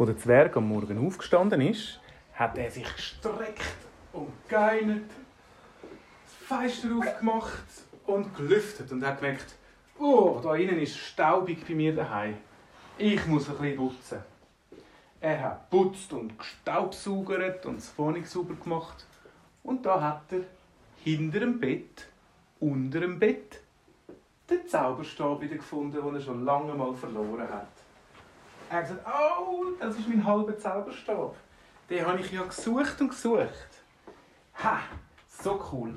Wo der Zwerg am Morgen aufgestanden ist, hat er sich gestreckt und geinert, das Fenster aufgemacht und gelüftet und hat gemerkt, oh, da innen ist staubig bei mir daheim. Ich muss ein bisschen putzen. Er hat putzt und gestaubsaugert und das Wohnung sauber gemacht. Und da hat er hinter dem Bett, unter dem Bett, den Zauberstab wieder gefunden, den er schon lange mal verloren hat. Er hat gesagt, oh, das ist mein halber Zauberstab. Den habe ich ja gesucht und gesucht. Ha, so cool.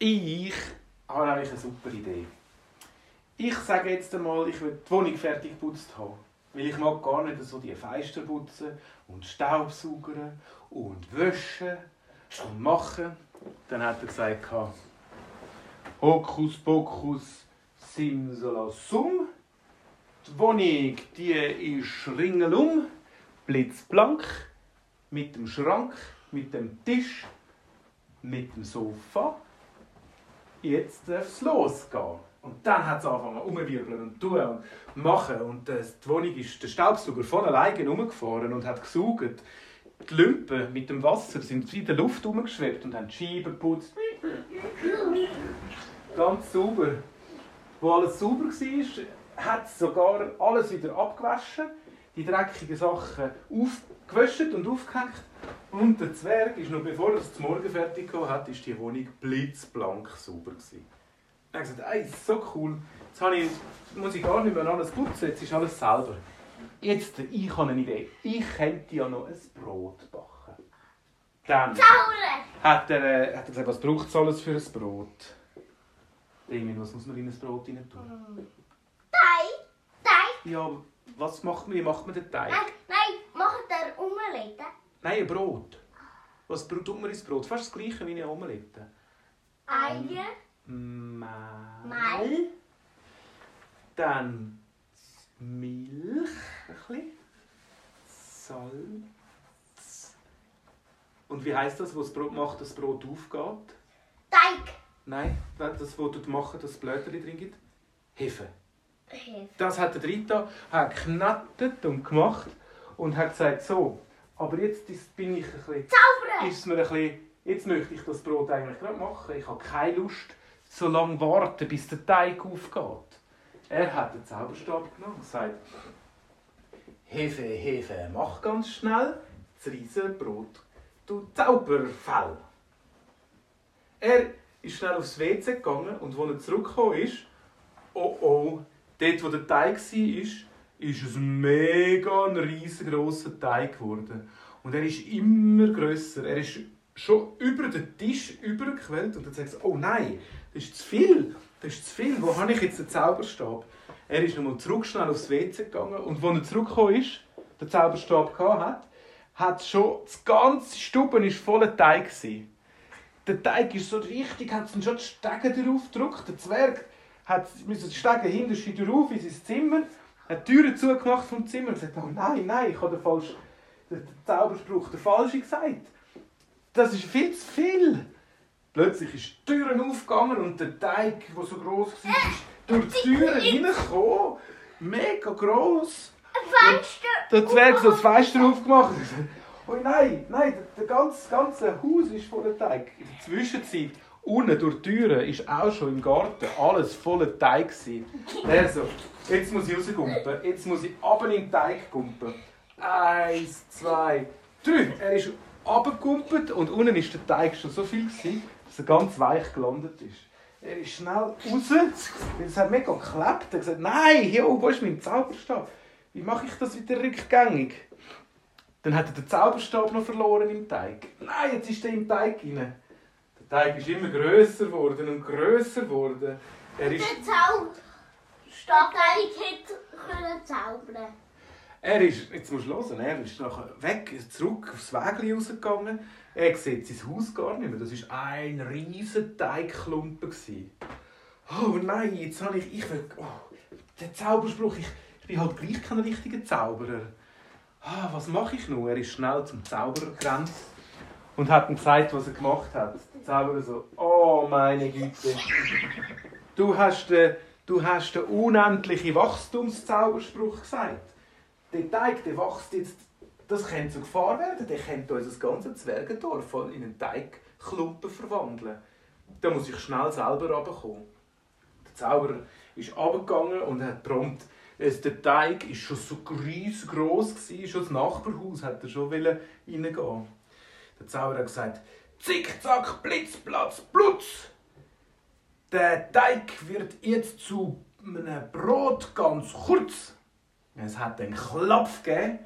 Ich habe eigentlich eine super Idee. Ich sage jetzt einmal, ich will die Wohnung fertig geputzt haben. Weil ich mag gar nicht so die Fenster putzen und Staubsaugern und waschen und machen. Dann hat er gesagt, Hokus Pokus Simsalasum. Die Wohnung die ist ringelum, blitzblank, mit dem Schrank, mit dem Tisch, mit dem Sofa. Jetzt darf es losgehen. Und dann hat es angefangen umwirbeln und tun und machen. Und äh, die Wohnung ist der Staubsauger von alleine umgefahren und hat gesaugt. Die Lumpen mit dem Wasser sind in der Luft umgeschwebt und haben die Scheiben geputzt. Ganz sauber. Wo alles sauber war, hat sogar alles wieder abgewaschen, die dreckigen Sachen aufgewaschen und aufgehängt. Und der Zwerg ist noch bevor er es zum Morgen fertig hat, ist die Wohnung blitzblank sauber gewesen. Er hat gesagt, ey, so cool. Jetzt habe ich, muss ich gar nicht mehr alles putzen, jetzt ist alles selber. Jetzt, ich habe eine Idee. Ich könnte ja noch ein Brot backen. Dann hat er, äh, hat er gesagt, was braucht es alles für ein Brot? Damien, was muss man in ein Brot rein tun? Ja, was macht man, wie macht man den Teig? Nein, nein, macht der Omelette. Nein, ein Brot. Was tut man ins Brot? Fast das gleiche wie eine Omelette. Eier. Mehl. Mehl. Dann Milch, ein bisschen. Salz. Und wie heißt das, was das Brot macht, dass das Brot aufgeht? Teig. Nein, das, was du machen, dass das Blöterli drin gibt? Hefe. Das hat der Rita hat geknattet und gemacht und hat gesagt, so, aber jetzt bin ich ein bisschen, Zaubern. ist mir ein bisschen, jetzt möchte ich das Brot eigentlich gerade machen. Ich habe keine Lust, so lange warten, bis der Teig aufgeht. Er hat den Zauberstab genommen und gesagt, Hefe, Hefe, mach ganz schnell das Riesenbrot, du Zauberfell. Er ist schnell aufs WC gegangen und als er zurückgekommen ist, oh oh, dort wo der Teig war, ist, es mega ein riesengroßer Teig geworden. Und er ist immer grösser. Er ist schon über den Tisch übergequellt und dann sagt er, oh nein, das ist zu viel, das ist zu viel, wo habe ich jetzt den Zauberstab? Er ist nochmal zurück schnell aufs WC gegangen und als er zurückgekommen ist, den Zauberstab hat, hat schon, das ganze Stuben ist voller Teig gewesen. Der Teig ist so richtig, hat schon die Stege drauf gedrückt. Der Zwerg hat die Stege hinterher drauf in sein Zimmer, hat die Türen zugemacht vom Zimmer und gesagt, oh nein, nein, ich habe den, falschen, den Zauberspruch der falsche gesagt. Das ist viel zu viel. Plötzlich ist die Türen aufgegangen und der Teig, der so groß war, ist durch die Türen hineingekommen. Mega gross. Fenster. Der Zwerg hat das Fenster aufgemacht oh nein, nein, das ganze, ganze Haus ist voller Teig. In der Zwischenzeit, unten durch die Türen, ist auch schon im Garten alles voller Teig. gewesen. Er so, jetzt muss ich rausgumpen, jetzt muss ich runter in den Teig gumpen. Eins, zwei, drei. Er ist runtergegumpelt und unten ist der Teig schon so viel, gewesen, dass er ganz weich gelandet ist. Er ist schnell raus, weil es hat mega geklebt. Er hat gesagt, nein, hier wo ist mein Zauberstab? Wie mache ich das wieder rückgängig? Dann hat er den Zauberstab noch verloren im Teig. Nein, jetzt ist er im Teig rein. Der Teig ist immer grösser geworden und grösser geworden. Er ist, Der Zauberstabteig hätte können zaubern. er ist, jetzt musst du hören, er ist nachher weg, zurück aufs Wägli rausgegangen. Er sieht sein Haus gar nicht mehr. Das war ein riesiger Teigklumpen. gewesen. Oh nein, jetzt habe ich, ich will, oh, der Zauberspruch, ich, ich bin halt gleich kein richtiger Zauberer. Ah, was mache ich nun? Er ist schnell zum Zauberer gerannt und hat ihm gesagt, was er gemacht hat. Der Zauberer so, oh meine Güte, du hast den, du hast den unendlichen Wachstumszauberspruch gesagt. der Teig der wächst jetzt, das könnte zur Gefahr werden, der könnte unser ganzes Zwergendorf in einen Teigklumpen verwandeln. Da muss ich schnell selber runterkommen. Der Zauberer ist runtergegangen und hat prompt, es, der Teig war schon so riesengroß, schon das Nachbarhaus hat er schon reingehen Der Zauberer hat gesagt, Zick, zack, blitz, platz, plutz. Der Teig wird jetzt zu einem Brot ganz kurz. Es hat einen Klapf gegeben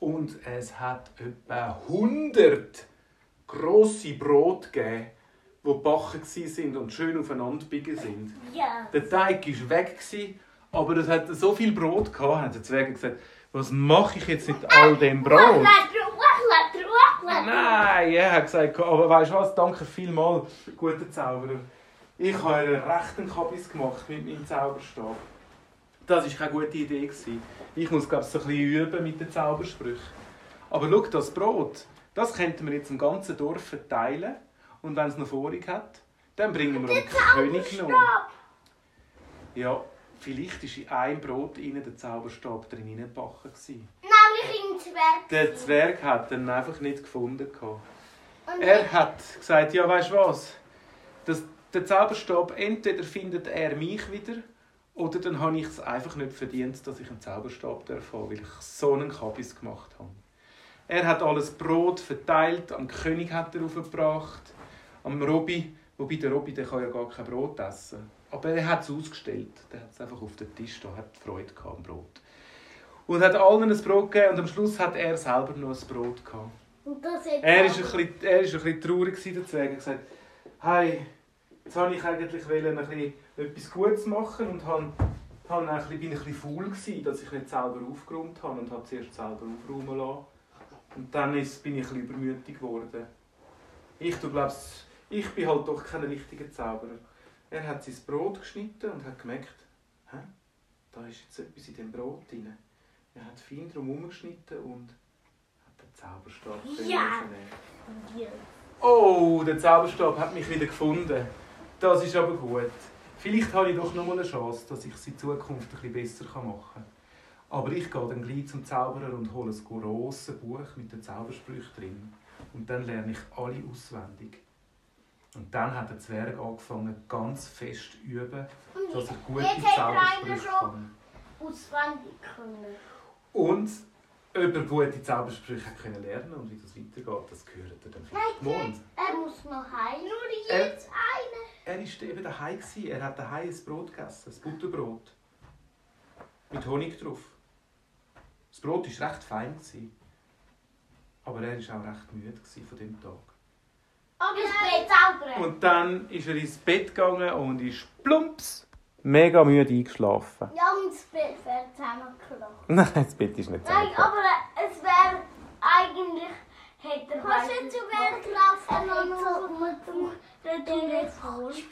und es hat etwa 100 grosse Brot gegeben, die gebacken sind und schön aufeinander biegen sind. Ja. Der Teig war weg, aber es hat so viel Brot gehabt, haben die Zwerge gesagt, was mache ich jetzt mit all dem Brot? Nein, er hat gesagt, aber weißt du was, danke vielmals, guter Zauberer. Ich habe einen rechten Kabis gemacht mit meinem Zauberstab. Das war keine gute Idee. gewesen. Ich muss, glaube ich, so ein bisschen üben mit den Zaubersprüchen. Aber schau, das Brot, das könnten wir jetzt im ganzen Dorf verteilen. Und wenn es noch vorig hat, dann bringen wir dem König noch. Ja, vielleicht war in einem Brot der Zauberstab drin hineingebacken. gewesen. Zwerg. Der Zwerg hat ihn einfach nicht gefunden. Und Er hat gesagt, ja, weißt du was? Das, der Zauberstab, entweder findet er mich wieder, oder dann habe ich es einfach nicht verdient, dass ich einen Zauberstab darf haben, weil ich so einen Kabis gemacht habe. Er hat alles Brot verteilt, am König hat er aufgebracht, am Robby, wobei der Robby der kann ja gar kein Brot essen. Aber er hat es ausgestellt, der hat es einfach auf den Tisch da, hat Freude gehabt am Brot. Und hat allen ein Brot gegeben und am Schluss hat er selber noch ein Brot gehabt. Er war ein bisschen, er ist ein bisschen traurig gewesen dazu. Er hat gesagt, hey, jetzt wollte ich eigentlich ein bisschen etwas Gutes machen und han, han ein bisschen, bin ein bisschen faul gewesen, dass ich nicht selber aufgeräumt habe und habe zuerst selber aufräumen lassen. Und dann ist, bin ich ein bisschen übermütig geworden. Ich du glaubst, ich bin halt doch kein richtiger Zauberer. Er hat sein Brot geschnitten und hat gemerkt, hä, da ist jetzt etwas in dem Brot drin. Er hat fein drum geschnitten und hat den Zauberstab Ja. Oh, der Zauberstab hat mich wieder gefunden. Das ist aber gut. Vielleicht habe ich doch noch mal eine Chance, dass ich es in Zukunft ein bisschen besser machen kann. Aber ich gehe dann gleich zum Zauberer und hole ein grosses Buch mit den Zaubersprüchen drin. Und dann lerne ich alle auswendig. Und dann hat der Zwerg angefangen, ganz fest zu üben, dass er gute er Zaubersprüche kann. auswendig können. Und ob er gute Zaubersprüche können lernen und wie das weitergeht, das gehört er dann vielleicht morgen. Er muss noch heim. Nur Er- jetzt eine. Er war eben daheim. gewesen. Er hat daheim ein Brot gegessen, ein Butterbrot. Mit Honig drauf. Das Brot war recht fein. gewesen. Aber er war auch recht müde gewesen von dem Tag. Aber es geht zaubern. Und dann ist er ins Bett gegangen und ist plumps mega müde eingeschlafen. Ja, und das Bett wäre zusammengelacht. Nein, das Bett ist nicht Nein, zusammengekommen. aber es wäre eigentlich... Hätte er Kannst du zu Werk laufen und noch mit dem Telefon